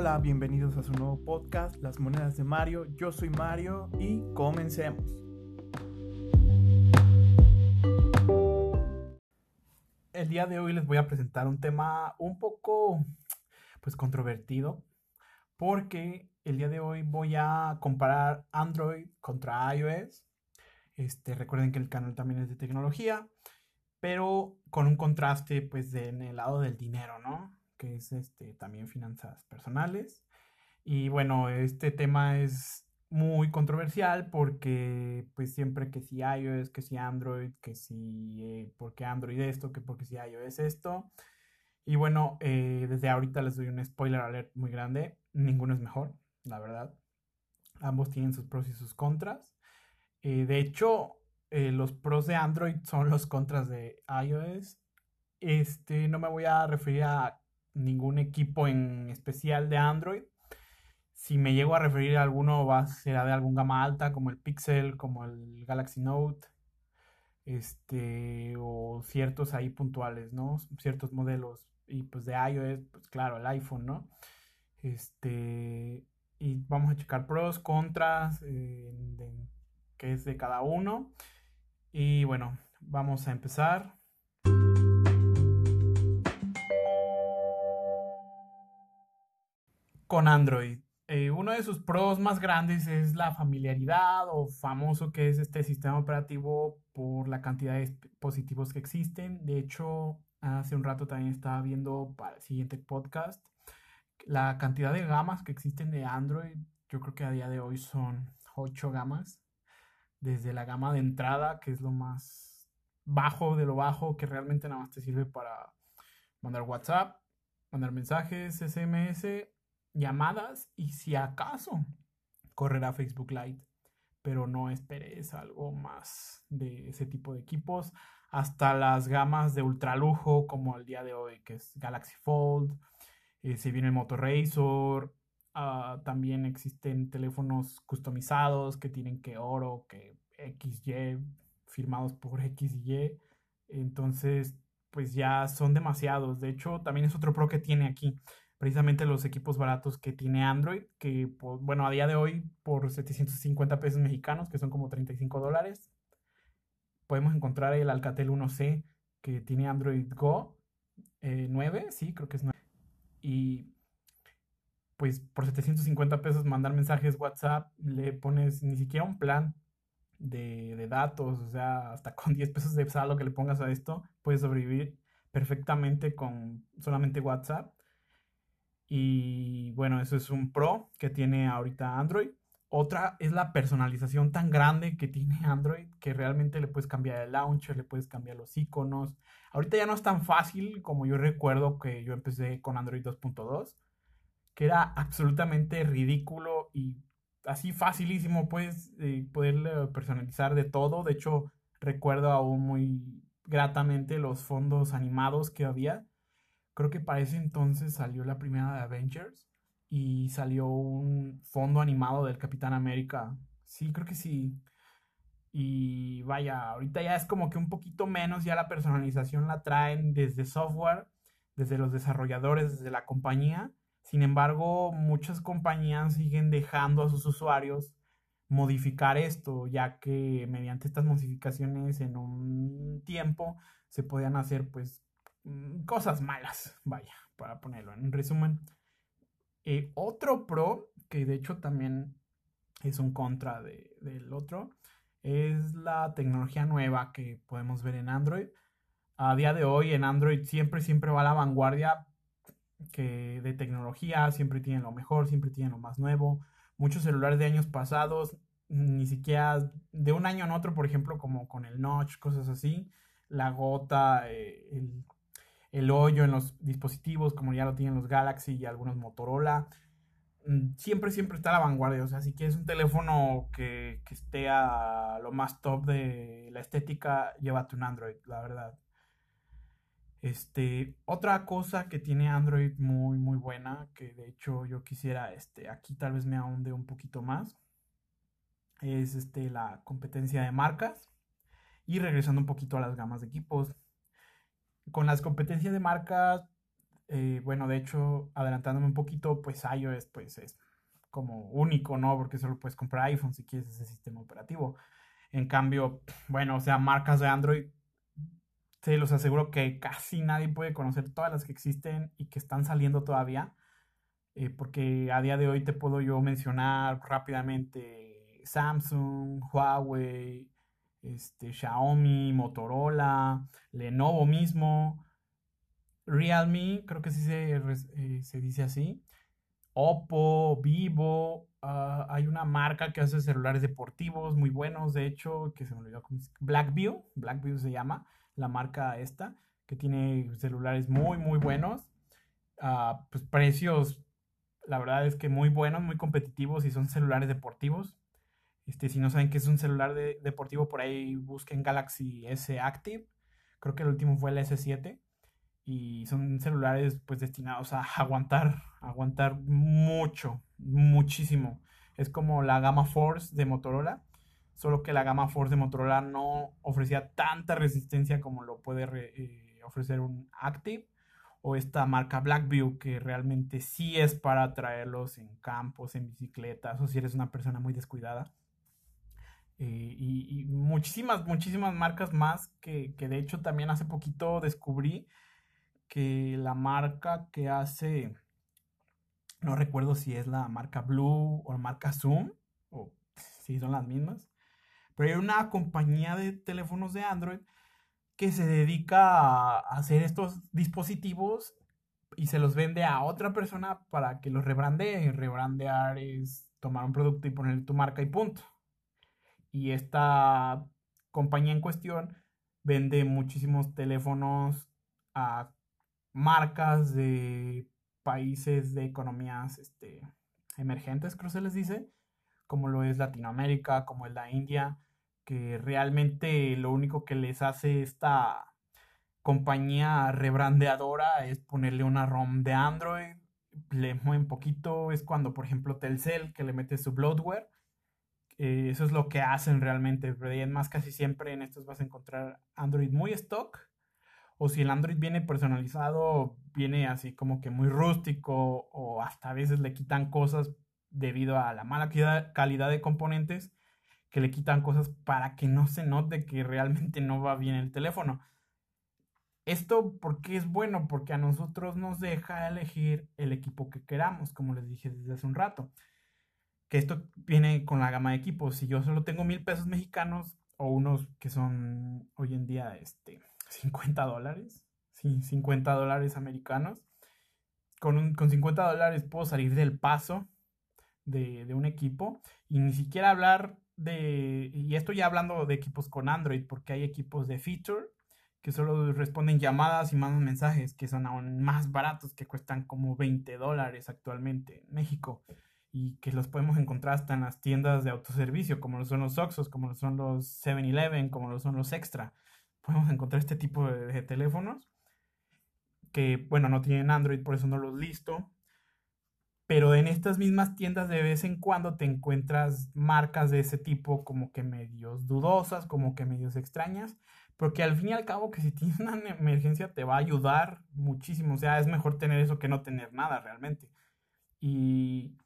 Hola, bienvenidos a su nuevo podcast, Las Monedas de Mario. Yo soy Mario y comencemos. El día de hoy les voy a presentar un tema un poco pues controvertido porque el día de hoy voy a comparar Android contra iOS. Este, recuerden que el canal también es de tecnología, pero con un contraste pues en el lado del dinero, ¿no? Que es este, también finanzas personales. Y bueno, este tema es muy controversial porque pues siempre que si iOS, que si Android, que si eh, porque Android esto, que porque si iOS esto. Y bueno, eh, desde ahorita les doy un spoiler alert muy grande. Ninguno es mejor, la verdad. Ambos tienen sus pros y sus contras. Eh, de hecho, los pros de Android son los contras de iOS. Este, no me voy a referir a ningún equipo en especial de Android. Si me llego a referir a alguno, va a ser de algún gama alta, como el Pixel, como el Galaxy Note, este, o ciertos ahí puntuales, ¿no? Ciertos modelos. Y pues de iOS, pues claro, el iPhone, ¿no? Este, y vamos a checar pros, contras, eh, es de cada uno. Y bueno, vamos a empezar. Con Android. Eh, uno de sus pros más grandes es la familiaridad o famoso que es este sistema operativo por la cantidad de dispositivos que existen. De hecho, hace un rato también estaba viendo para el siguiente podcast la cantidad de gamas que existen de Android. Yo creo que a día de hoy son 8 gamas. Desde la gama de entrada, que es lo más bajo de lo bajo, que realmente nada más te sirve para mandar WhatsApp, mandar mensajes, SMS llamadas y si acaso correrá Facebook Lite. Pero no esperes algo más de ese tipo de equipos. Hasta las gamas de ultralujo como el día de hoy, que es Galaxy Fold. Eh, se viene el Moto Razor. Ah, también existen teléfonos customizados que tienen que oro, que XY, firmados por XY. Entonces, pues ya son demasiados. De hecho, también es otro pro que tiene aquí precisamente los equipos baratos que tiene Android, que bueno, a día de hoy por 750 pesos mexicanos, que son como 35 dólares, podemos encontrar el Alcatel 1C que tiene Android Go 9, eh, sí, creo que es 9. Y pues por 750 pesos mandar mensajes WhatsApp, le pones ni siquiera un plan de, de datos, o sea, hasta con 10 pesos de saldo que le pongas a esto, puedes sobrevivir perfectamente con solamente WhatsApp y bueno, eso es un pro que tiene ahorita Android. Otra es la personalización tan grande que tiene Android que realmente le puedes cambiar el launcher, le puedes cambiar los iconos. Ahorita ya no es tan fácil como yo recuerdo que yo empecé con Android 2.2, que era absolutamente ridículo y así facilísimo puedes eh, personalizar de todo. De hecho, recuerdo aún muy gratamente los fondos animados que había Creo que para ese entonces salió la primera de Avengers y salió un fondo animado del Capitán América. Sí, creo que sí. Y vaya, ahorita ya es como que un poquito menos, ya la personalización la traen desde software, desde los desarrolladores, desde la compañía. Sin embargo, muchas compañías siguen dejando a sus usuarios modificar esto, ya que mediante estas modificaciones en un tiempo se podían hacer pues cosas malas, vaya, para ponerlo en resumen. Eh, otro pro, que de hecho también es un contra del otro, es la tecnología nueva que podemos ver en Android. A día de hoy en Android siempre, siempre va a la vanguardia que de tecnología, siempre tienen lo mejor, siempre tienen lo más nuevo. Muchos celulares de años pasados, ni siquiera de un año en otro, por ejemplo, como con el notch, cosas así, la gota, eh, el el hoyo en los dispositivos, como ya lo tienen los Galaxy y algunos Motorola. Mm, siempre, siempre está a la vanguardia. O sea, si quieres un teléfono que, que esté a lo más top de la estética, llévate un Android, la verdad. Este, otra cosa que tiene Android muy, muy buena, que de hecho yo quisiera, este, aquí tal vez me ahonde un poquito más, es este, la competencia de marcas. Y regresando un poquito a las gamas de equipos, con las competencias de marcas, Eh, bueno, de hecho, adelantándome un poquito, pues iOS pues es como único, ¿no? Porque solo puedes comprar iPhone si quieres ese sistema operativo. En cambio, bueno, o sea, marcas de Android, se los aseguro que casi nadie puede conocer todas las que existen y que están saliendo todavía. Eh, porque a día de hoy te puedo yo mencionar rápidamente Samsung, Huawei, este, Xiaomi, Motorola, Lenovo mismo, Realme, creo que sí se, eh, se dice así, Oppo, Vivo, ah, hay una marca que hace celulares deportivos muy buenos, de hecho, que se me olvidó, Blackview, Blackview se llama, la marca esta, que tiene celulares muy, muy buenos, uh, pues precios, la verdad es que muy buenos, muy competitivos y son celulares deportivos. Este, si no saben qué es un celular deportivo, por ahí busquen Galaxy S Active. Creo que el último fue el S7 y son celulares pues destinados a aguantar, aguantar mucho, muchísimo. Es como la gama Force de Motorola, solo que la gama Force de Motorola no ofrecía tanta resistencia como lo puede eh, ofrecer un Active o esta marca Blackview que realmente sí es para traerlos en campos, en bicicletas o si eres una persona muy descuidada. Eh, y, muchísimas, muchísimas marcas más que, que de hecho también hace poquito descubrí que la marca que hace, no recuerdo si es la marca Blue o la marca Zoom, o si son las mismas, pero hay una compañía de teléfonos de Android que se dedica a hacer estos dispositivos y se los vende a otra persona para que los rebrandee. Rebrandear es tomar un producto y ponerle tu marca y punto. Y esta compañía en cuestión vende muchísimos teléfonos a marcas de países de economías este, emergentes, creo se les dice, como lo es Latinoamérica, como es la India, que realmente lo único que les hace esta compañía rebrandeadora es ponerle una ROM de Android, le mueven poquito, es cuando por ejemplo Telcel que le mete su bloatware, eh, eso es lo que hacen realmente, pero además casi siempre en estos vas a encontrar Android muy stock o si el Android viene personalizado, viene así como que muy rústico o hasta a veces le quitan cosas debido a la mala calidad de componentes que le quitan cosas para que no se note que realmente no va bien el teléfono. Esto porque es bueno, porque a nosotros nos deja elegir el equipo que queramos, como les dije desde hace un rato. Que esto viene con la gama de equipos. Si yo solo tengo mil pesos mexicanos o unos que son hoy en día este, 50 dólares. Sí, 50 dólares americanos. Con, con 50 dólares puedo salir del paso de, de, un equipo y ni siquiera hablar de, y esto ya hablando de equipos con Android, porque hay equipos de feature que solo responden llamadas y mandan mensajes, que son aún más baratos, que cuestan como 20 dólares actualmente en México y que los podemos encontrar hasta en las tiendas de autoservicio, como lo son los Oxos, como lo son los 7-Eleven, como lo son los Extra podemos encontrar este tipo de, teléfonos que, bueno, no tienen Android, por eso no los listo. Pero en estas mismas tiendas de vez en cuando te encuentras marcas de ese tipo como que medios dudosas, como que medios extrañas, porque al fin y al cabo que si tienes una emergencia te va a ayudar muchísimo, o sea, es mejor tener eso que no tener nada realmente. Y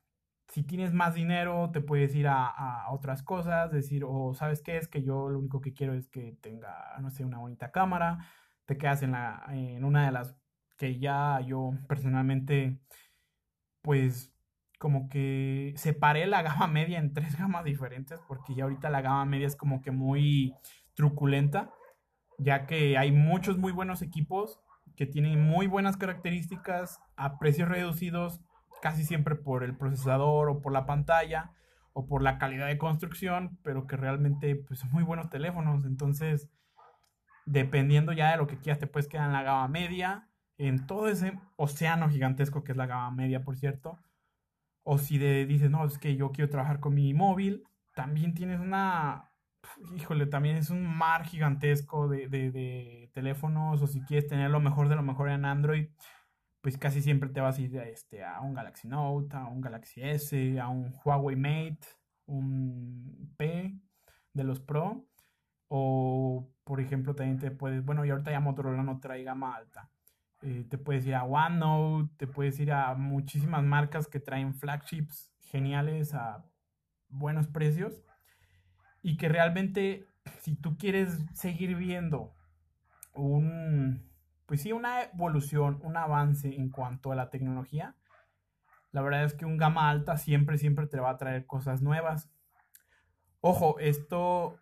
si tienes más dinero, te puedes ir a, otras cosas, decir, o sabes qué es que yo lo único que quiero es que tenga, no sé, una bonita cámara, te quedas en, la, en una de las que ya yo personalmente, pues como que separé la gama media en tres gamas diferentes, porque ya ahorita la gama media es como que muy truculenta, ya que hay muchos muy buenos equipos que tienen muy buenas características a precios reducidos casi siempre por el procesador o por la pantalla o por la calidad de construcción, pero que realmente pues, son muy buenos teléfonos. Entonces, dependiendo ya de lo que quieras, te puedes quedar en la gama media, en todo ese océano gigantesco que es la gama media, por cierto. O si de, dices, no, es que yo quiero trabajar con mi móvil, también tienes una, híjole, también es un mar gigantesco de, de, de teléfonos, o si quieres tener lo mejor de lo mejor en Android, pues casi siempre te vas a ir a, este, a un Galaxy Note, a un Galaxy S, a un Huawei Mate, un P de los Pro. O, por ejemplo, también te puedes, bueno, y ahorita ya Motorola no trae gama alta. Eh, te puedes ir a OneNote, te puedes ir a muchísimas marcas que traen flagships geniales a buenos precios y que realmente si tú quieres seguir viendo un, pues sí, una evolución, un avance en cuanto a la tecnología, la verdad es que un gama alta siempre, siempre te va a traer cosas nuevas. Ojo, esto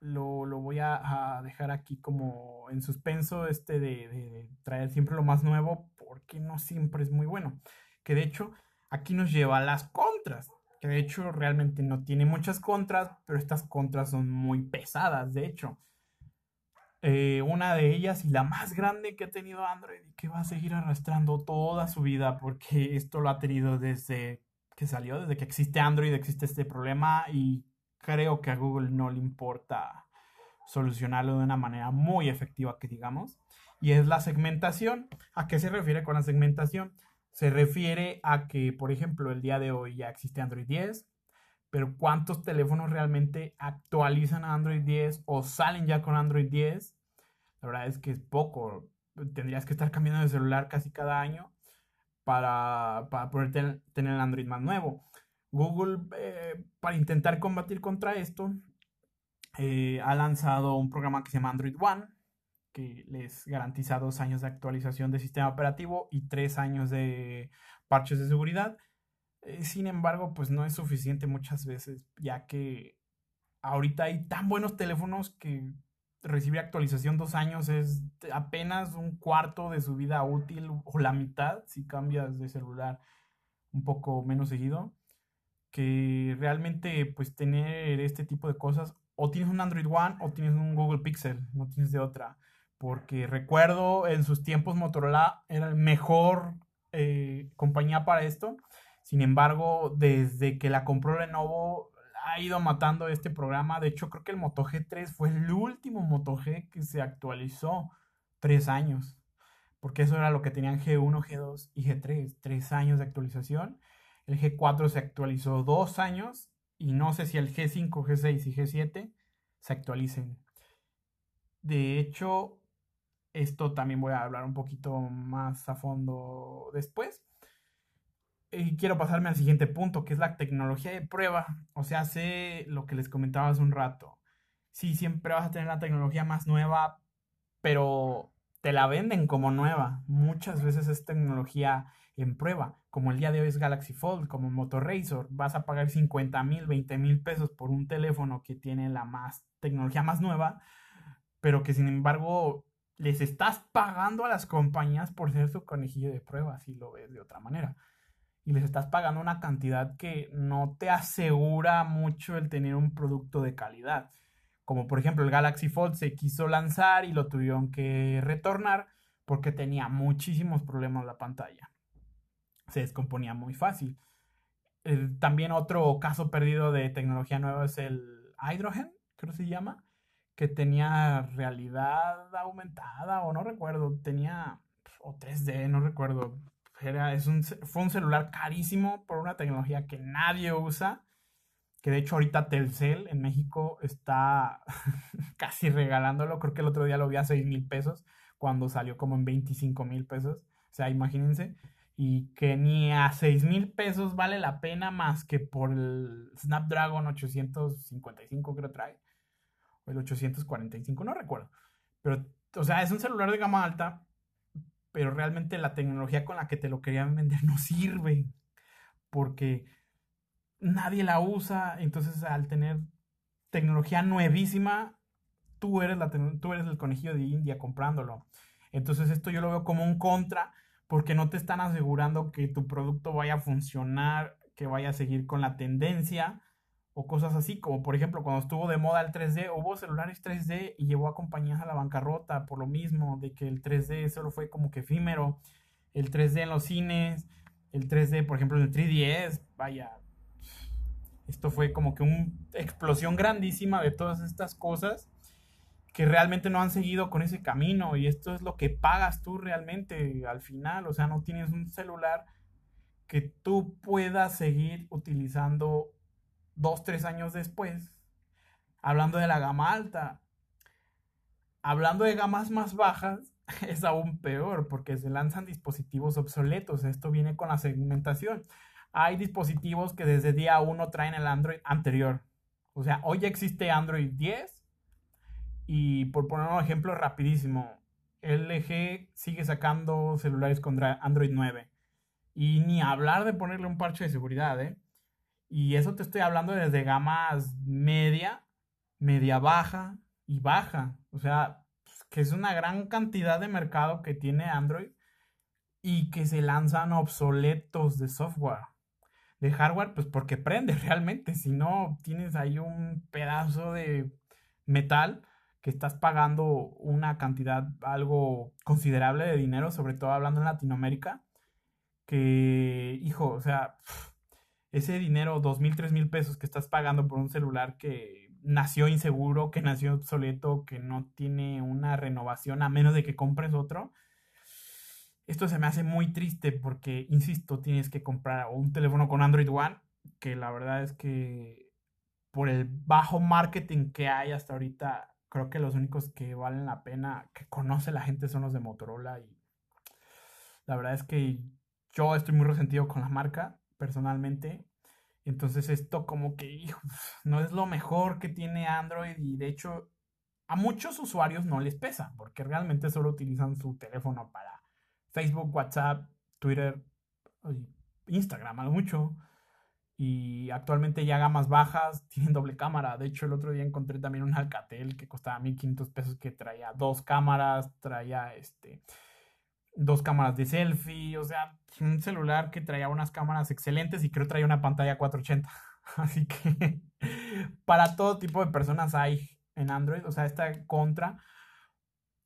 lo, voy a, dejar aquí como en suspenso, este de, de, traer siempre lo más nuevo, porque no siempre es muy bueno. Que de hecho, aquí nos lleva a las contras que de hecho realmente no tiene muchas contras, pero estas contras son muy pesadas, de hecho. Eh, una de ellas y la más grande que ha tenido Android y que va a seguir arrastrando toda su vida porque esto lo ha tenido desde que salió, desde que existe Android, existe este problema y creo que a Google no le importa solucionarlo de una manera muy efectiva que digamos y es la segmentación. ¿A qué se refiere con la segmentación? se refiere a que, por ejemplo, el día de hoy ya existe Android 10, pero ¿cuántos teléfonos realmente actualizan a Android 10 o salen ya con Android 10? La verdad es que es poco. Tendrías que estar cambiando de celular casi cada año para, poder tener el Android más nuevo. Google, eh, para intentar combatir contra esto, eh, ha lanzado un programa que se llama Android One, que les garantiza dos años de actualización de sistema operativo y tres años de parches de seguridad. Eh, sin embargo, pues no es suficiente muchas veces, ya que ahorita hay tan buenos teléfonos que recibir actualización dos años es apenas un cuarto de su vida útil o la mitad si cambias de celular un poco menos seguido que realmente pues tener este tipo de cosas o tienes un Android One o tienes un Google Pixel no tienes de otra porque recuerdo en sus tiempos Motorola era el mejor eh, compañía para esto. Sin embargo, desde que la compró Lenovo, ha ido matando este programa. De hecho, creo que el Moto G3 fue el último Moto G que se actualizó tres años. Porque eso era lo que tenían G1, G2 y G3. Tres años de actualización. El G4 se actualizó dos años. Y no sé si el G5, G6 y G7 se actualicen. De hecho, esto también voy a hablar un poquito más a fondo después. Y quiero pasarme al siguiente punto, que es la tecnología de prueba. O sea, sé lo que les comentaba hace un rato. Sí, siempre vas a tener la tecnología más nueva, pero te la venden como nueva. Muchas veces es tecnología en prueba, como el día de hoy es Galaxy Fold, como Motor Razor. Vas a pagar 50 mil, 20 mil pesos por un teléfono que tiene la más tecnología más nueva, pero que sin embargo les estás pagando a las compañías por ser su conejillo de prueba, si lo ves de otra manera. Y les estás pagando una cantidad que no te asegura mucho el tener un producto de calidad. Como por ejemplo el Galaxy Fold se quiso lanzar y lo tuvieron que retornar porque tenía muchísimos problemas la pantalla. Se descomponía muy fácil. también otro caso perdido de tecnología nueva es el Hydrogen, creo que se llama que tenía realidad aumentada o no recuerdo, tenía o 3D, no recuerdo. Era, es un, fue un celular carísimo por una tecnología que nadie usa, que de hecho ahorita Telcel en México está casi regalándolo, creo que el otro día lo vi a 6 mil pesos, cuando salió como en 25 mil pesos, o sea, imagínense, y que ni a 6 mil pesos vale la pena más que por el Snapdragon 855 creo trae. El 845, no recuerdo. Pero, o sea, es un celular de gama alta, pero realmente la tecnología con la que te lo querían vender no sirve, porque nadie la usa, entonces al tener tecnología nuevísima, tú eres, la, tú eres el conejillo de India comprándolo. Entonces esto yo lo veo como un contra, porque no te están asegurando que tu producto vaya a funcionar, que vaya a seguir con la tendencia, o cosas así, como por ejemplo cuando estuvo de moda el 3D, hubo celulares 3D y llevó a compañías a la bancarrota por lo mismo, de que el 3D solo fue como que efímero, el 3D en los cines, el 3D por ejemplo en el 3DS, vaya, esto fue como que una explosión grandísima de todas estas cosas que realmente no han seguido con ese camino y esto es lo que pagas tú realmente al final, o sea, no tienes un celular que tú puedas seguir utilizando dos, tres años después, hablando de la gama alta, hablando de gamas más bajas, es aún peor porque se lanzan dispositivos obsoletos. Esto viene con la segmentación. Hay dispositivos que desde día 1 traen el Android anterior. O sea, hoy existe Android 10 y por poner un ejemplo rapidísimo, LG sigue sacando celulares con Android 9. Y ni hablar de ponerle un parche de seguridad, ¿eh? Y eso te estoy hablando desde gamas media, media baja y baja. O sea, pues, que es una gran cantidad de mercado que tiene Android y que se lanzan obsoletos de software. De hardware, pues porque prende realmente. Si no, tienes ahí un pedazo de metal que estás pagando una cantidad algo considerable de dinero, sobre todo hablando en Latinoamérica, que, hijo, o sea, ese dinero, dos mil, tres mil pesos que estás pagando por un celular que nació inseguro, que nació obsoleto, que no tiene una renovación a menos de que compres otro. Esto se me hace muy triste porque, insisto, tienes que comprar un teléfono con Android One, que la verdad es que por el bajo marketing que hay hasta ahorita, creo que los únicos que valen la pena, que conoce la gente son los de Motorola y la verdad es que yo estoy muy resentido con la marca personalmente. Entonces esto como que no es lo mejor que tiene Android y de hecho a muchos usuarios no les pesa porque realmente solo utilizan su teléfono para Facebook, WhatsApp, Twitter, Instagram a lo mucho. Y actualmente ya gamas bajas tienen doble cámara. De hecho, el otro día encontré también un Alcatel que costaba 1500 pesos que traía dos cámaras, traía este dos cámaras de selfie, o sea, un celular que traía unas cámaras excelentes y creo traía una pantalla 480. Así que para todo tipo de personas hay en Android, o sea, esta contra.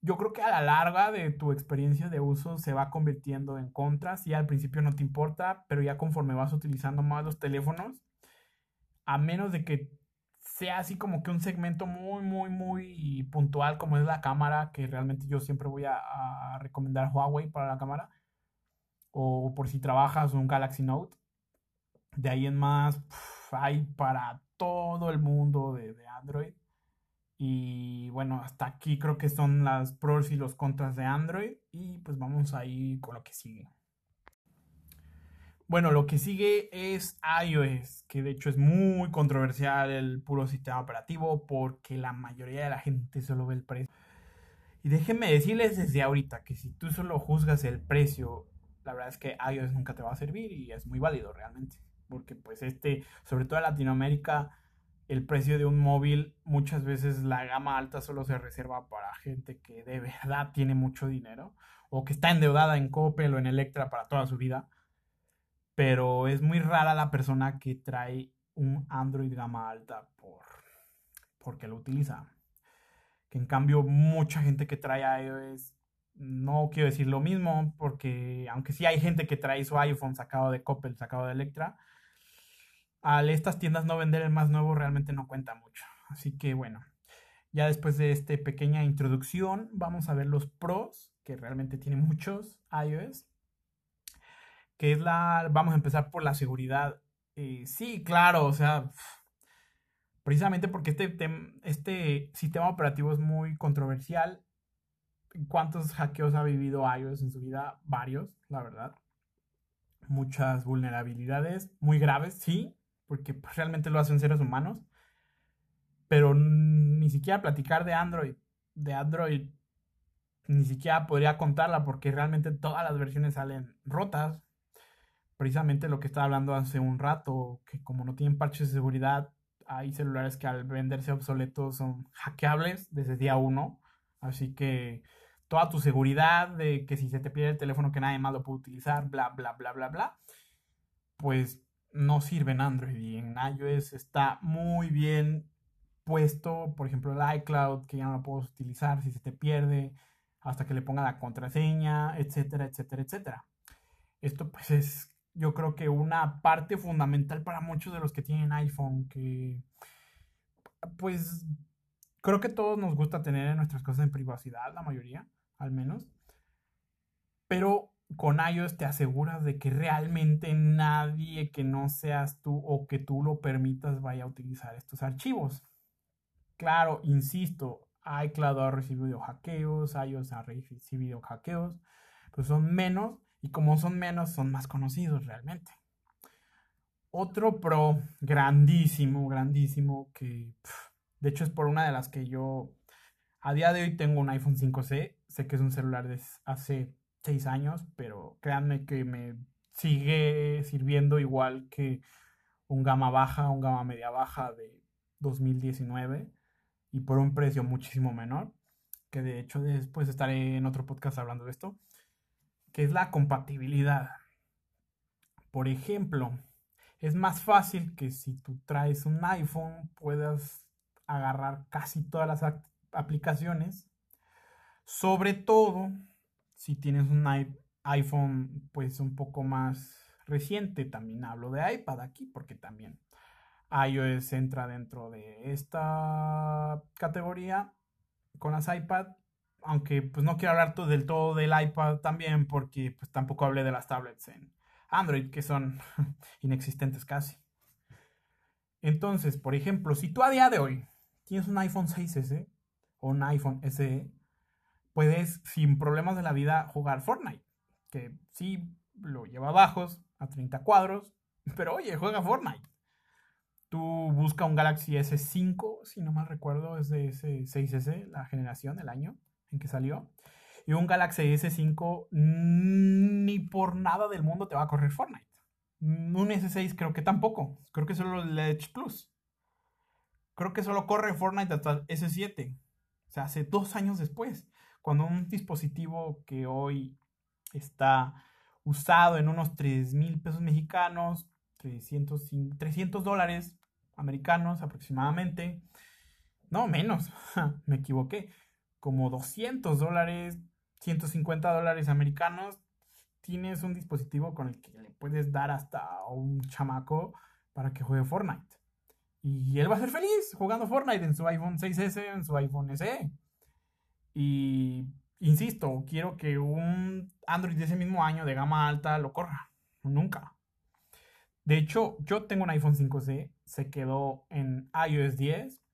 Yo creo que a la larga de tu experiencia de uso se va convirtiendo en contra. Si al principio no te importa, pero ya conforme vas utilizando más los teléfonos, a menos de que sea así como que un segmento muy, muy, muy puntual como es la cámara, que realmente yo siempre voy a, recomendar Huawei para la cámara, o por si trabajas un Galaxy Note. De ahí en más, hay para todo el mundo de, de Android. Y bueno, hasta aquí creo que son las pros y los contras de Android. Y pues vamos ahí con lo que sigue. Bueno, lo que sigue es iOS, que de hecho es muy controversial el puro sistema operativo porque la mayoría de la gente solo ve el precio. Y déjenme decirles desde ahorita que si tú solo juzgas el precio, la verdad es que iOS nunca te va a servir y es muy válido realmente. Porque pues este, sobre todo en Latinoamérica, el precio de un móvil muchas veces la gama alta solo se reserva para gente que de verdad tiene mucho dinero o que está endeudada en Coppel o en Electra para toda su vida pero es muy rara la persona que trae un Android gama alta por, porque lo utiliza. Que en cambio mucha gente que trae iOS, no quiero decir lo mismo, porque aunque sí hay gente que trae su iPhone sacado de Coppel, sacado de Electra, al estas tiendas no vender el más nuevo realmente no cuenta mucho. Así que bueno, ya después de esta pequeña introducción, vamos a ver los pros, que realmente tiene muchos iOS que es la, vamos a empezar por la seguridad. Eh, sí, claro, o sea, precisamente porque este, este sistema operativo es muy controversial. ¿Cuántos hackeos ha vivido iOS en su vida? Varios, la verdad. Muchas vulnerabilidades muy graves, sí, porque pues, realmente lo hacen seres humanos. Pero ni siquiera platicar de Android. De Android ni siquiera podría contarla porque realmente todas las versiones salen rotas precisamente lo que estaba hablando hace un rato, que como no tienen parches de seguridad, hay celulares que al venderse obsoletos son hackeables desde día uno. Así que toda tu seguridad de que si se te pierde el teléfono que nadie más lo puede utilizar, bla, bla, bla, bla, bla, pues no sirve en Android y en iOS está muy bien puesto, por ejemplo, el iCloud, que ya no lo puedes utilizar si se te pierde, hasta que le ponga la contraseña, etcétera, etcétera, etcétera. Esto pues es yo creo que una parte fundamental para muchos de los que tienen iPhone, que pues creo que todos nos gusta tener nuestras cosas en privacidad, la mayoría, al menos. Pero con iOS te aseguras de que realmente nadie que no seas tú o que tú lo permitas vaya a utilizar estos archivos. Claro, insisto, iCloud ha recibido hackeos, iOS ha recibido hackeos, pues son menos y como son menos son más conocidos realmente. Otro Pro grandísimo, grandísimo, que de hecho es por una de las que yo a día de hoy tengo un iPhone 5C, sé que es un celular de hace 6 años, pero créanme que me sigue sirviendo igual que un gama baja, un gama media baja de 2019 y por un precio muchísimo menor, que de hecho después estaré en otro podcast hablando de esto, que es la compatibilidad. Por ejemplo, es más fácil que si tú traes un iPhone puedas agarrar casi todas las aplicaciones, sobre todo si tienes un iPhone pues un poco más reciente, también hablo de iPad aquí porque también iOS entra dentro de esta categoría con las iPad, aunque pues no quiero hablar del todo del iPad también porque pues tampoco hablé de las tablets en Android que son inexistentes casi. Entonces, por ejemplo, si tú a día de hoy tienes un iPhone 6S o un iPhone SE, puedes sin problemas de la vida jugar Fortnite, que sí lo lleva bajos a 30 cuadros, pero oye, juega Fortnite. Tú busca un Galaxy S5, si no mal recuerdo, es de ese 6S, la generación, el año en que salió. Y un Galaxy S5 ni por nada del mundo te va a correr Fortnite. Un S6 creo que tampoco. Creo que solo el Edge Plus. Creo que solo corre Fortnite hasta el S7. O sea, hace dos años después. Cuando un dispositivo que hoy está usado en unos 3 mil pesos mexicanos, 300, 300 dólares americanos aproximadamente. No, menos, me equivoqué. Como 200 dólares, 150 dólares americanos. Tienes un dispositivo con el que le puedes dar hasta un chamaco para que juegue Fortnite. Y él va a ser feliz jugando Fortnite en su iPhone 6S, en su iPhone SE. Y insisto, quiero que un Android de ese mismo año de gama alta lo corra. Nunca. De hecho, yo tengo un iPhone 5C, se quedó en iOS 10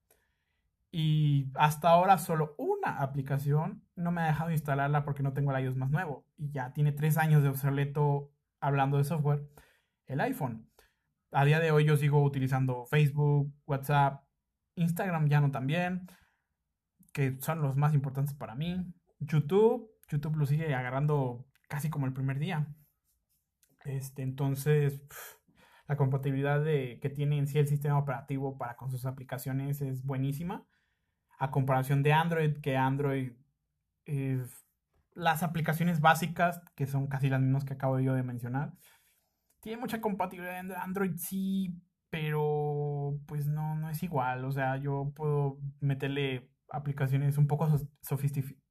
y hasta ahora solo una aplicación no me ha dejado instalarla porque no tengo el iOS más nuevo y ya tiene tres años de obsoleto hablando de software el iPhone. A día de hoy yo sigo utilizando Facebook, WhatsApp, Instagram ya no también, que son los más importantes para mí. YouTube, YouTube lo sigue agarrando casi como el primer día. Este, entonces, la compatibilidad de, que tiene en sí el sistema operativo para con sus aplicaciones es buenísima. A comparación de Android, que Android, las aplicaciones básicas, que son casi las mismas que acabo yo de mencionar, tiene mucha compatibilidad Android, sí, pero pues no, no es igual. O sea, yo puedo meterle aplicaciones un poco sofisticadas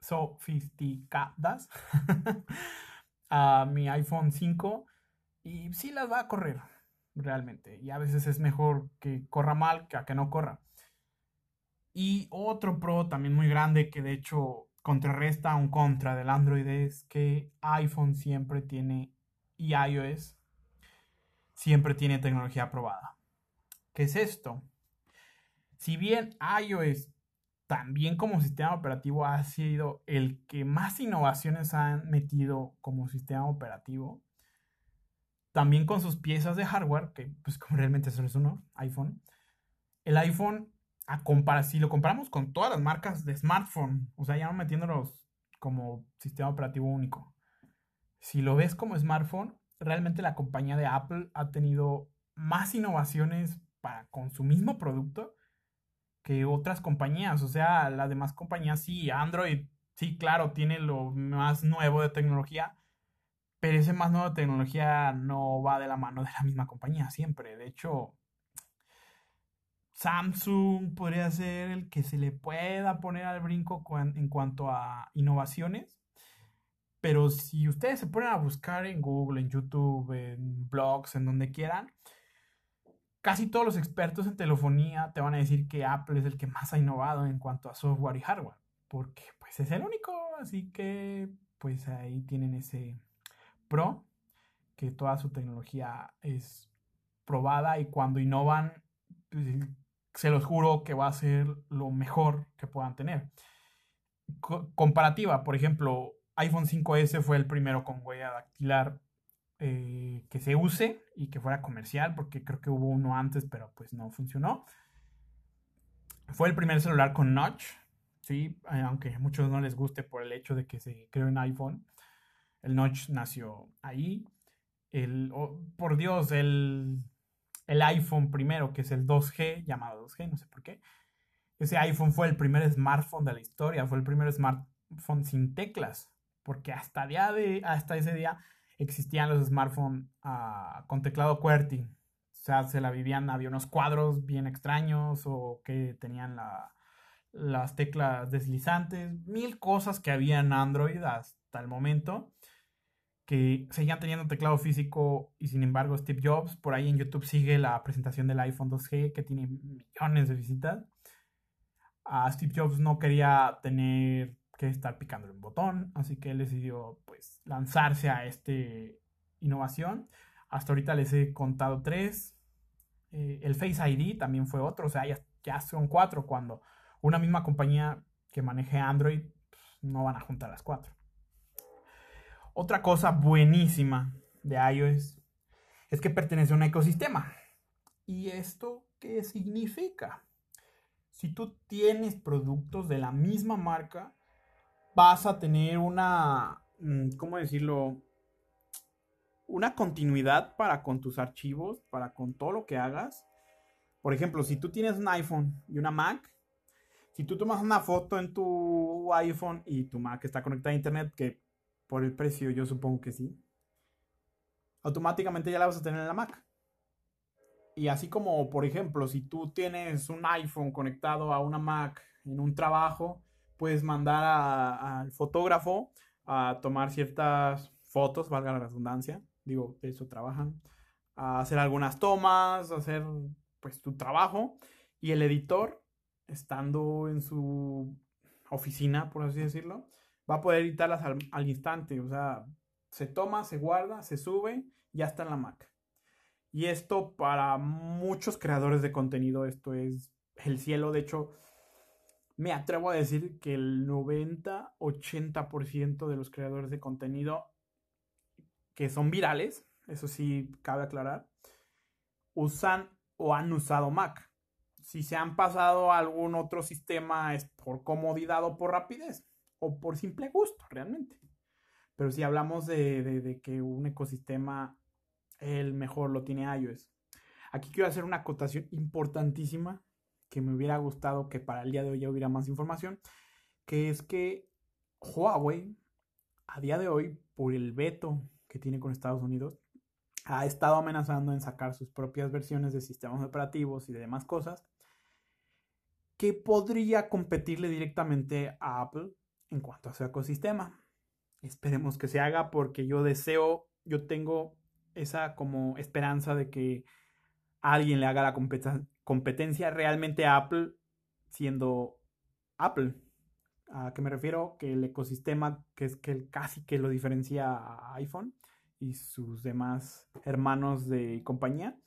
sofisticadas a mi iPhone 5 y sí las va a correr realmente. Y a veces es mejor que corra mal que a que no corra. Y otro pro también muy grande que de hecho contrarresta un contra del Android es que iPhone siempre tiene y iOS siempre tiene tecnología aprobada. ¿Qué es esto? Si bien iOS también como sistema operativo ha sido el que más innovaciones han metido como sistema operativo. También con sus piezas de hardware, que pues como realmente solo es uno, iPhone. El iPhone, a comparar, si lo comparamos con todas las marcas de smartphone, o sea, ya no metiéndolos como sistema operativo único. Si lo ves como smartphone, realmente la compañía de Apple ha tenido más innovaciones para con su mismo producto que otras compañías. O sea, las demás compañías sí, Android, sí, claro, tiene lo más nuevo de tecnología, pero ese más nuevo de tecnología no va de la mano de la misma compañía siempre. De hecho, Samsung podría ser el que se le pueda poner al brinco en cuanto a innovaciones. Pero si ustedes se ponen a buscar en Google, en YouTube, en blogs, en donde quieran, casi todos los expertos en telefonía te van a decir que Apple es el que más ha innovado en cuanto a software y hardware, porque pues es el único, así que pues ahí tienen ese pro, que toda su tecnología es probada y cuando innovan, pues, se los juro que va a ser lo mejor que puedan tener. comparativa, por ejemplo, iPhone 5S fue el primero con huella dactilar eh, que se use y que fuera comercial, porque creo que hubo uno antes, pero pues no funcionó. Fue el primer celular con notch, ¿sí? Eh, aunque a muchos no les guste por el hecho de que se creó en iPhone. El notch nació ahí. El, oh, por Dios, el, el iPhone primero, que es el 2G, llamado 2G, no sé por qué. Ese iPhone fue el primer smartphone de la historia, fue el primer smartphone sin teclas, porque hasta, día de, hasta ese día existían los smartphones ah, con teclado QWERTY. O sea, se la vivían, había unos cuadros bien extraños o que tenían las teclas deslizantes, mil cosas que había en Android hasta el momento seguían teniendo teclado físico y sin embargo Steve Jobs, por ahí en YouTube sigue la presentación del iPhone 2G que tiene millones de visitas. A Steve Jobs no quería tener que estar picando un botón, así que él decidió pues lanzarse a esta innovación. Hasta ahorita les he contado tres. Eh, el Face ID también fue otro, o sea, ya, ya son cuatro cuando una misma compañía que maneje Android pues, no van a juntar las cuatro. Otra cosa buenísima de iOS es que pertenece a un ecosistema. ¿Y esto qué significa? Si tú tienes productos de la misma marca, vas a tener una, mm, ¿cómo decirlo? Una continuidad para con tus archivos, para con todo lo que hagas. Por ejemplo, si tú tienes un iPhone y una Mac, si tú tomas una foto en tu iPhone y tu Mac está conectada a Internet, que por el precio, yo supongo que sí. Automáticamente ya la vas a tener en la Mac. Y así como, por ejemplo, si tú tienes un iPhone conectado a una Mac en un trabajo, puedes mandar al fotógrafo a tomar ciertas fotos, valga la redundancia, digo, eso trabajan, a hacer algunas tomas, hacer pues tu trabajo y el editor, estando en su oficina, por así decirlo, va a poder editarlas al, instante. O sea, se toma, se guarda, se sube, ya está en la Mac. Y esto para muchos creadores de contenido, esto es el cielo. De hecho, me atrevo a decir que el 90-80% de los creadores de contenido que son virales, eso sí cabe aclarar, usan o han usado Mac. Si se han pasado a algún otro sistema es por comodidad o por rapidez o por simple gusto, realmente. Pero si hablamos de, que un ecosistema, el mejor lo tiene iOS. Aquí quiero hacer una acotación importantísima que me hubiera gustado que para el día de hoy ya hubiera más información, que es que Huawei, a día de hoy, por el veto que tiene con Estados Unidos, ha estado amenazando en sacar sus propias versiones de sistemas operativos y de demás cosas, que podría competirle directamente a Apple en cuanto a su ecosistema. Esperemos que se haga porque yo deseo, yo tengo esa como esperanza de que alguien le haga la competencia realmente a Apple siendo Apple. ¿A qué me refiero? Que el ecosistema que es que casi que lo diferencia a iPhone y sus demás hermanos de compañía.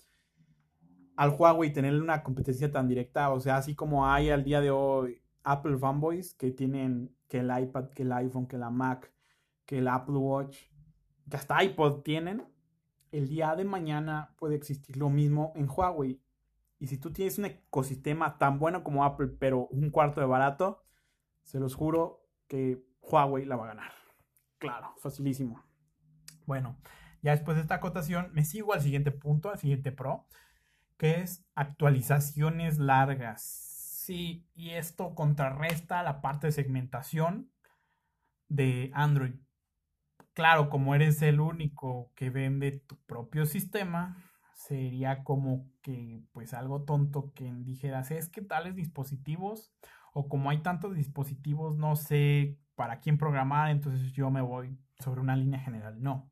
Al Huawei tener una competencia tan directa, o sea, así como hay al día de hoy Apple fanboys que tienen que el iPad, que el iPhone, que la Mac, que el Apple Watch, que hasta iPod tienen, el día de mañana puede existir lo mismo en Huawei. Y si tú tienes un ecosistema tan bueno como Apple, pero un cuarto de barato, se los juro que Huawei la va a ganar. Claro, facilísimo. Bueno, ya después de esta acotación, me sigo al siguiente punto, al siguiente pro, que es actualizaciones largas. Sí, y esto contrarresta la parte de segmentación de Android. Claro, como eres el único que vende tu propio sistema, sería como que pues algo tonto que dijeras, es que tales dispositivos o como hay tantos dispositivos, no sé para quién programar, entonces yo me voy sobre una línea general. No.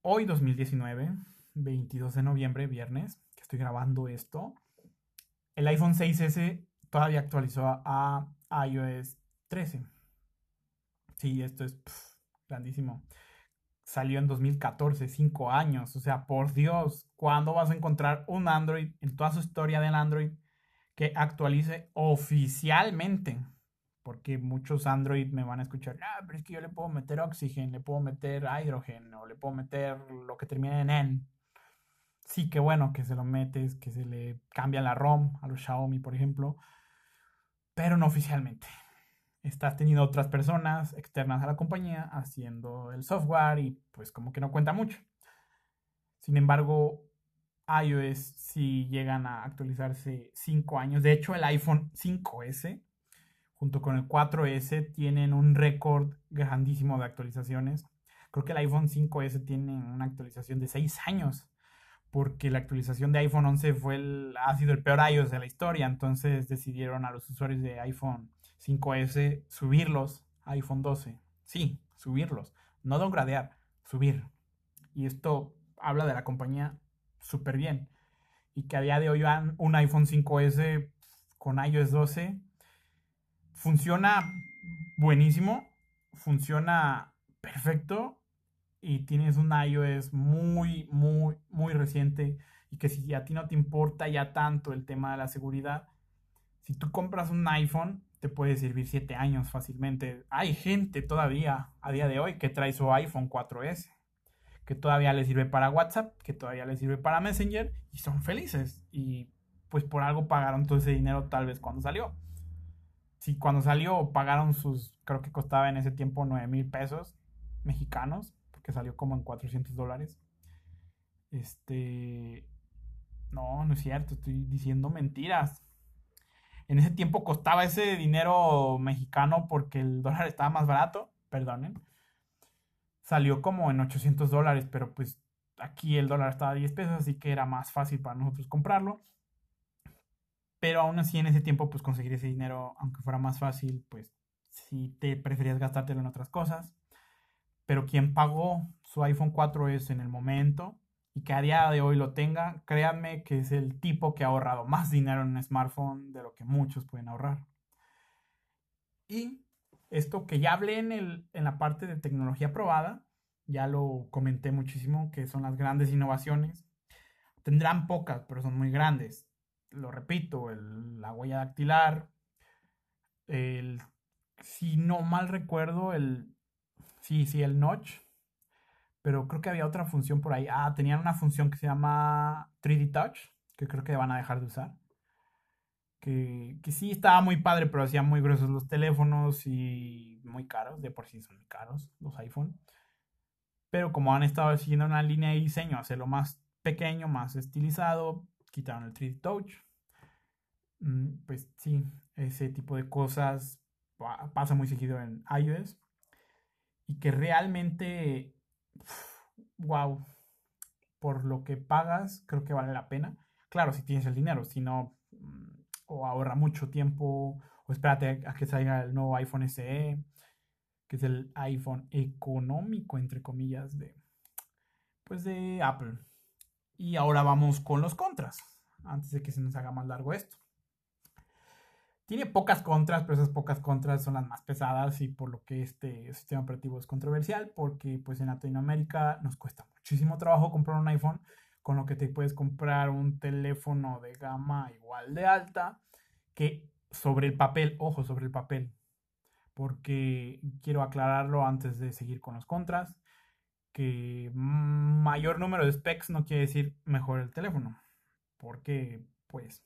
Hoy 2019, 22 de noviembre, viernes, que estoy grabando esto, el iPhone 6S todavía actualizó a, iOS 13. Sí, esto es grandísimo. salió en 2014, cinco años. O sea, por Dios, ¿cuándo vas a encontrar un Android en toda su historia del Android que actualice oficialmente? Porque muchos Android me van a escuchar, ah, pero es que yo le puedo meter Oxygen, le puedo meter hidrógeno, le puedo meter lo que termine en N. Sí, qué bueno que se lo metes, que se le cambia la ROM a los Xiaomi, por ejemplo, pero no oficialmente estás teniendo otras personas externas a la compañía haciendo el software y pues como que no cuenta mucho. Sin embargo, iOS si llegan a actualizarse 5 años. De hecho, el iPhone 5S junto con el 4S tienen un récord grandísimo de actualizaciones. Creo que el iPhone 5S tiene una actualización de 6 años porque la actualización de iPhone 11 fue el, ha sido el peor iOS de la historia, entonces decidieron a los usuarios de iPhone 5S, subirlos a iPhone 12. Sí, subirlos. No downgradear, subir. Y esto habla de la compañía súper bien. Y que a día de hoy un iPhone 5S con iOS 12 funciona buenísimo, funciona perfecto y tienes un iOS muy, muy, muy reciente y que si a ti no te importa ya tanto el tema de la seguridad, si tú compras un iPhone, te puede servir 7 años fácilmente. Hay gente todavía a día de hoy que trae su iPhone 4S, que todavía le sirve para WhatsApp, que todavía le sirve para Messenger y son felices. Y pues por algo pagaron todo ese dinero tal vez cuando salió. Si cuando salió pagaron sus, creo que costaba en ese tiempo 9 mil pesos mexicanos, porque salió como en 400 dólares. Este... No, no es cierto, estoy diciendo mentiras en ese tiempo costaba ese dinero mexicano porque el dólar estaba más barato, perdonen. Salió como en 800 dólares, pero pues aquí el dólar estaba a 10 pesos, así que era más fácil para nosotros comprarlo. Pero aún así en ese tiempo pues conseguir ese dinero, aunque fuera más fácil, pues si te preferías gastártelo en otras cosas. Pero quien pagó su iPhone 4S en el momento y que a día de hoy lo tenga, créanme que es el tipo que ha ahorrado más dinero en un smartphone de lo que muchos pueden ahorrar. Y esto que ya hablé en, el, en la parte de tecnología probada, ya lo comenté muchísimo, que son las grandes innovaciones. Tendrán pocas, pero son muy grandes. Lo repito, la huella dactilar, el, si no mal recuerdo, el, sí, sí, el notch, pero creo que había otra función por ahí. Ah, tenían una función que se llama 3D Touch, que creo que van a dejar de usar. Que, que sí estaba muy padre, pero hacían muy gruesos los teléfonos y muy caros. De por sí son caros los iPhone. Pero como han estado siguiendo una línea de diseño, hacerlo más pequeño, más estilizado, quitaron el 3D Touch. Mm, pues sí, ese tipo de cosas pasa muy seguido en iOS. Y que realmente wow, por lo que pagas, creo que vale la pena. Claro, si tienes el dinero, si no, o ahorra mucho tiempo, o espérate a que salga el nuevo iPhone SE, que es el iPhone económico, entre comillas, de, pues de Apple. Y ahora vamos con los contras, antes de que se nos haga más largo esto. Tiene pocas contras, pero esas pocas contras son las más pesadas y por lo que este sistema operativo es controversial, porque pues en Latinoamérica nos cuesta muchísimo trabajo comprar un iPhone, con lo que te puedes comprar un teléfono de gama igual de alta, que sobre el papel, ojo, sobre el papel, porque quiero aclararlo antes de seguir con los contras, que mayor número de specs no quiere decir mejor el teléfono, porque pues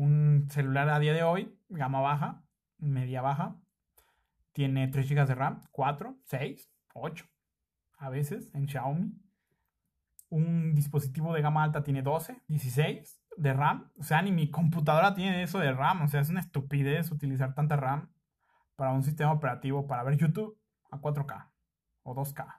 un celular a día de hoy, gama baja, media baja, tiene 3 GB de RAM, 4, 6, 8, a veces en Xiaomi. Un dispositivo de gama alta tiene 12, 16 de RAM. O sea, ni mi computadora tiene eso de RAM. O sea, es una estupidez utilizar tanta RAM para un sistema operativo para ver YouTube a 4K o 2K.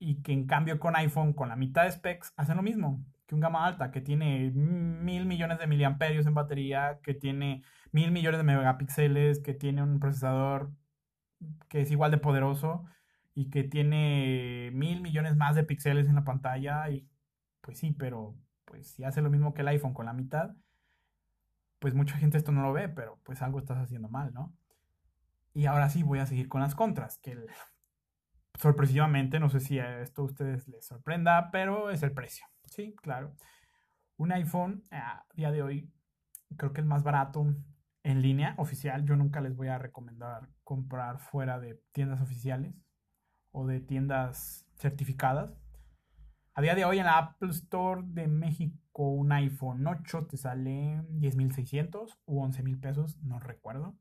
Y que en cambio con iPhone, con la mitad de specs, hacen lo mismo que un gama alta que tiene mil millones de miliamperios en batería, que tiene mil millones de megapíxeles, que tiene un procesador que es igual de poderoso y que tiene mil millones más de píxeles en la pantalla y pues sí, pero pues si hace lo mismo que el iPhone con la mitad, pues mucha gente esto no lo ve, pero pues algo estás haciendo mal, ¿no? Y ahora sí voy a seguir con las contras, que sorpresivamente, no sé si esto a ustedes les sorprenda, pero es el precio. Sí, claro. Un iPhone a día de hoy creo que el más barato en línea oficial. Yo nunca les voy a recomendar comprar fuera de tiendas oficiales o de tiendas certificadas. A día de hoy en la Apple Store de México un iPhone 8 te sale 10.600 u 11.000 pesos, no recuerdo.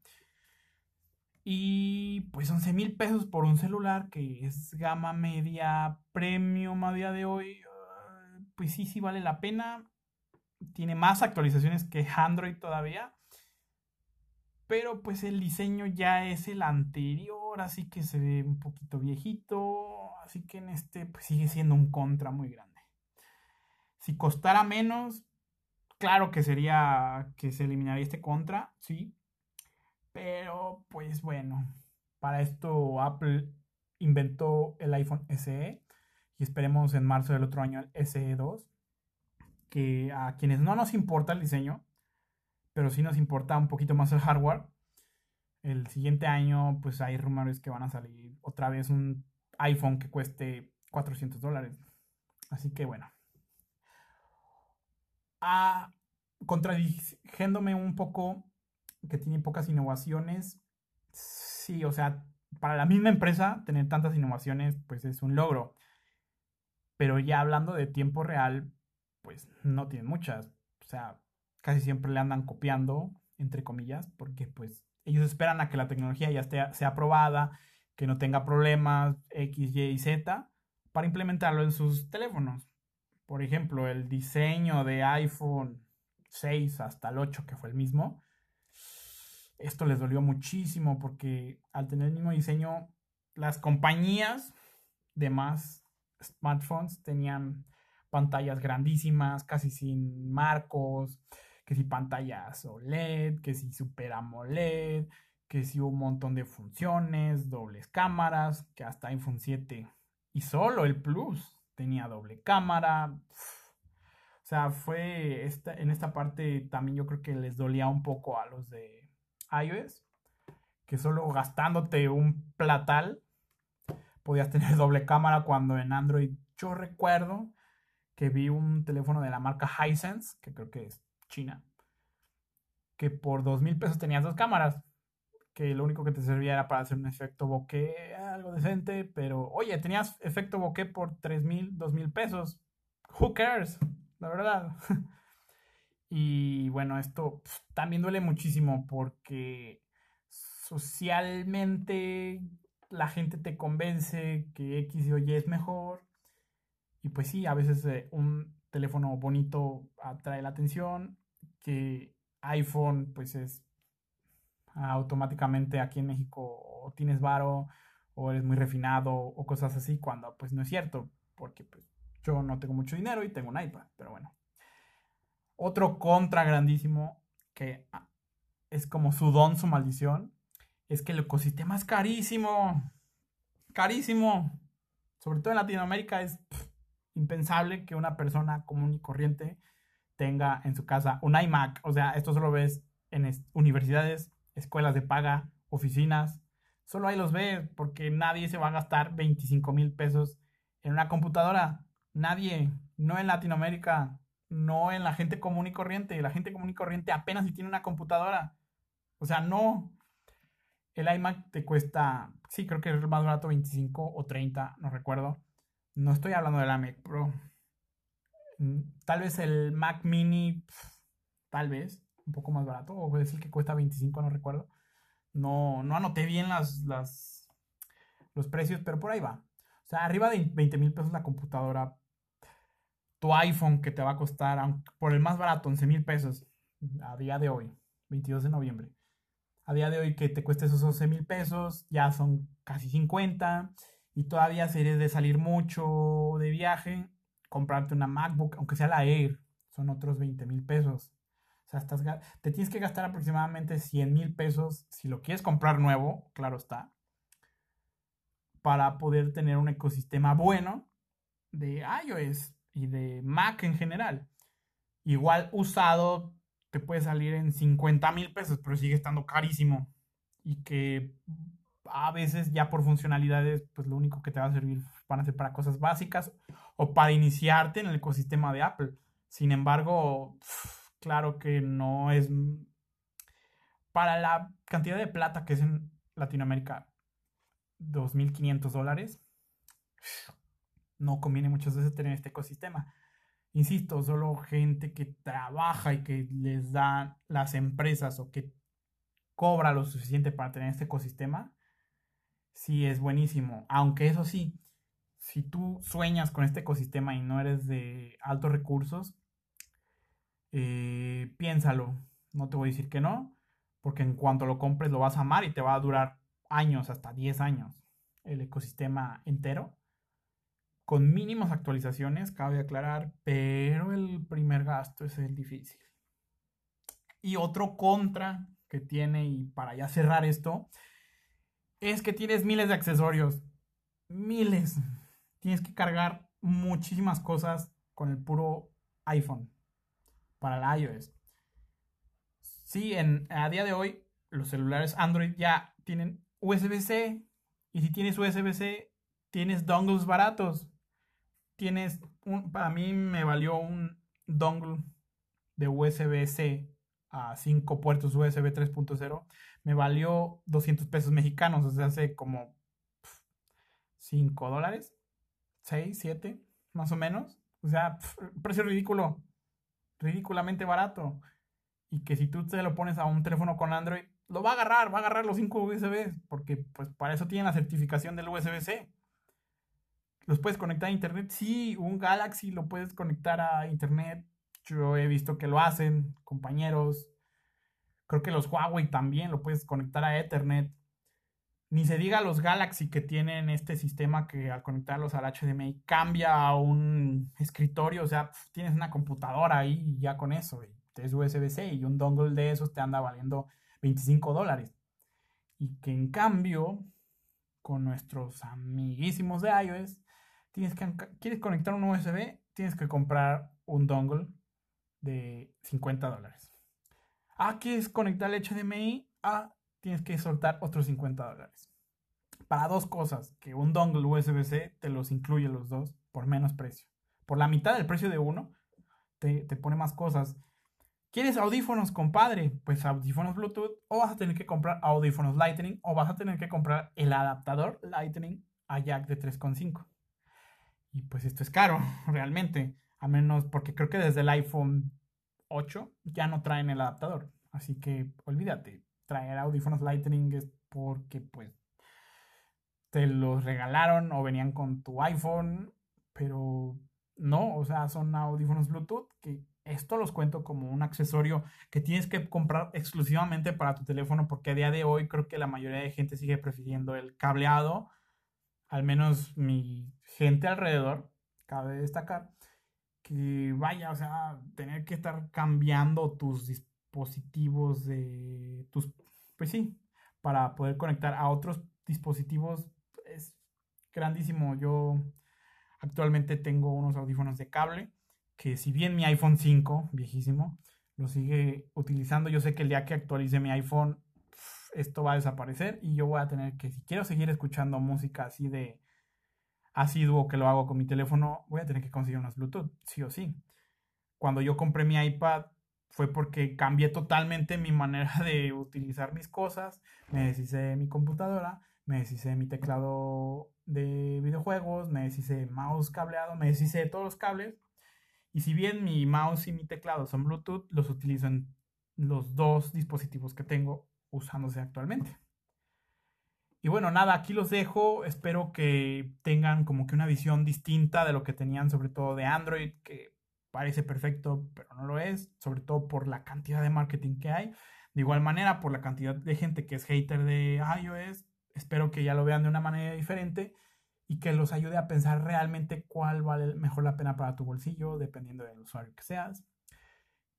Y pues 11 mil pesos por un celular que es gama media premium a día de hoy, ah, pues sí, sí vale la pena. Tiene más actualizaciones que Android todavía. Pero pues el diseño ya es el anterior, así que se ve un poquito viejito. Así que en este pues sigue siendo un contra muy grande. Si costara menos, claro que sería que se eliminaría este contra, sí. Pero pues bueno, para esto Apple inventó el iPhone SE esperemos en marzo del otro año el SE 2. Que a quienes no nos importa el diseño, pero sí nos importa un poquito más el hardware. El siguiente año, pues hay rumores que van a salir otra vez un iPhone que cueste 400 dólares. Así que bueno. Ah, contradiciéndome un poco que tiene pocas innovaciones. Sí, o sea, para la misma empresa tener tantas innovaciones, pues es un logro. Pero ya hablando de tiempo real, pues no tiene muchas. O sea, casi siempre le andan copiando, entre comillas, porque pues ellos esperan a que la tecnología ya esté, sea aprobada, que no tenga problemas X, Y y Z, para implementarlo en sus teléfonos. Por ejemplo, el diseño de iPhone 6 hasta el 8, que fue el mismo, esto les dolió muchísimo porque al tener el mismo diseño, las compañías de más smartphones tenían pantallas grandísimas, casi sin marcos, que si pantallas OLED, que si Super AMOLED, que si un montón de funciones, dobles cámaras, que hasta iPhone 7 y solo el Plus tenía doble cámara. O sea, fue esta, en esta parte también yo creo que les dolía un poco a los de iOS, que solo gastándote un platal podías tener doble cámara cuando en Android yo recuerdo que vi un teléfono de la marca Hisense, que creo que es China, que por dos mil pesos tenías dos cámaras, que lo único que te servía era para hacer un efecto bokeh algo decente, pero oye, tenías efecto bokeh por tres mil, dos mil pesos. Who cares? La verdad. Y bueno, esto también duele muchísimo porque socialmente la gente te convence que X o Y es mejor. Y pues sí, a veces eh, un teléfono bonito atrae la atención, que iPhone pues es automáticamente aquí en México o tienes varo o eres muy refinado o cosas así, cuando pues no es cierto, porque pues yo no tengo mucho dinero y tengo un iPad, pero bueno. Otro contra grandísimo que ah, es como su don, su maldición, es que el ecosistema es carísimo. Carísimo. Sobre todo en Latinoamérica es impensable que una persona común y corriente tenga en su casa un iMac. O sea, esto solo ves en universidades, escuelas de paga, oficinas. Solo ahí los ves porque nadie se va a gastar 25 mil pesos en una computadora. Nadie. No en Latinoamérica no en la gente común y corriente. La gente común y corriente apenas si tiene una computadora. O sea, no. El iMac te cuesta, sí, creo que es más barato, 25 o 30, no recuerdo. No estoy hablando del iMac Pro. Mm, tal vez el Mac Mini, tal vez, un poco más barato, o es el que cuesta 25, no recuerdo. No, no anoté bien las, las, los precios, pero por ahí va. O sea, arriba de 20 mil pesos la computadora tu iPhone que te va a costar por el más barato, 11 mil pesos a día de hoy, 22 de noviembre. A día de hoy que te cueste esos 11 mil pesos, ya son casi 50 y todavía series de salir mucho de viaje, comprarte una MacBook, aunque sea la Air, son otros 20 mil pesos. O sea, te tienes que gastar aproximadamente 100 mil pesos si lo quieres comprar nuevo, claro está, para poder tener un ecosistema bueno de iOS y de Mac en general. Igual usado te puede salir en 50 mil pesos, pero sigue estando carísimo. Y que a veces ya por funcionalidades, pues lo único que te va a servir van a ser para cosas básicas o para iniciarte en el ecosistema de Apple. Sin embargo, claro que no es para la cantidad de plata que es en Latinoamérica, 2.500 dólares, no conviene muchas veces tener este ecosistema. Insisto, solo gente que trabaja y que les dan las empresas o que cobra lo suficiente para tener este ecosistema, sí es buenísimo. Aunque eso sí, si tú sueñas con este ecosistema y no eres de altos recursos, eh, piénsalo. No te voy a decir que no, porque en cuanto lo compres lo vas a amar y te va a durar años, hasta 10 años, el ecosistema entero. Con mínimas actualizaciones, cabe aclarar, pero el primer gasto es el difícil. Y otro contra que tiene, y para ya cerrar esto, es que tienes miles de accesorios. Miles. Tienes que cargar muchísimas cosas con el puro iPhone para el iOS. Sí, en, a día de hoy los celulares Android ya tienen USB-C. Y si tienes USB-C, tienes dongles baratos. Tienes un, para mí me valió un dongle de USB-C a 5 puertos USB 3.0. Me valió 200 pesos mexicanos, o sea, hace como 5 dólares, 6, 7, más o menos. O sea, precio ridículo, ridículamente barato y que si tú te lo pones a un teléfono con Android, lo va a agarrar, va a agarrar los 5 USB, porque pues para eso tienen la certificación del USB-C. ¿Los puedes conectar a internet? Sí, un Galaxy lo puedes conectar a internet. Yo he visto que lo hacen, compañeros. Creo que los Huawei también lo puedes conectar a Ethernet. Ni se diga los Galaxy que tienen este sistema que al conectarlos al HDMI cambia a un escritorio, o sea, tienes una computadora ahí ya con eso es USB-C y un dongle de esos te anda valiendo 25 dólares. Y que en cambio, con nuestros amiguísimos de iOS, tienes que, quieres conectar un USB, tienes que comprar un dongle de 50 dólares. Ah, quieres conectar el HDMI, ah, tienes que soltar otros 50 dólares. Para dos cosas, que un dongle USB-C te los incluye los dos por menos precio. Por la mitad del precio de uno, te, te pone más cosas. ¿Quieres audífonos, compadre? Pues audífonos Bluetooth o vas a tener que comprar audífonos Lightning o vas a tener que comprar el adaptador Lightning a jack de 3.5. Y pues esto es caro, realmente. A menos porque creo que desde el iPhone 8 ya no traen el adaptador. Así que olvídate, traer audífonos Lightning es porque pues te los regalaron o venían con tu iPhone, pero no, o sea, son audífonos Bluetooth que esto los cuento como un accesorio que tienes que comprar exclusivamente para tu teléfono porque a día de hoy creo que la mayoría de gente sigue prefiriendo el cableado, al menos mi gente alrededor, cabe destacar, que vaya, o sea, tener que estar cambiando tus dispositivos de tus, pues sí, para poder conectar a otros dispositivos es grandísimo. Yo actualmente tengo unos audífonos de cable que si bien mi iPhone 5, viejísimo, lo sigue utilizando, yo sé que el día que actualice mi iPhone, esto va a desaparecer y yo voy a tener que, si quiero seguir escuchando música así de asiduo que lo hago con mi teléfono, voy a tener que conseguir unos Bluetooth, sí o sí. Cuando yo compré mi iPad fue porque cambié totalmente mi manera de utilizar mis cosas, me deshice de mi computadora, me deshice de mi teclado de videojuegos, me deshice de mouse cableado, me deshice de todos los cables y si bien mi mouse y mi teclado son Bluetooth, los utilizo en los dos dispositivos que tengo usándose actualmente. Y bueno, nada, aquí los dejo. Espero que tengan como que una visión distinta de lo que tenían, sobre todo de Android, que parece perfecto, pero no lo es, sobre todo por la cantidad de marketing que hay. De igual manera, por la cantidad de gente que es hater de iOS, espero que ya lo vean de una manera diferente y que los ayude a pensar realmente cuál vale mejor la pena para tu bolsillo, dependiendo del usuario que seas.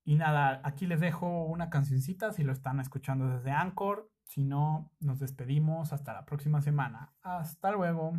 Y nada, aquí les dejo una cancioncita si lo están escuchando desde Anchor. Si no, nos despedimos hasta la próxima semana. Hasta luego.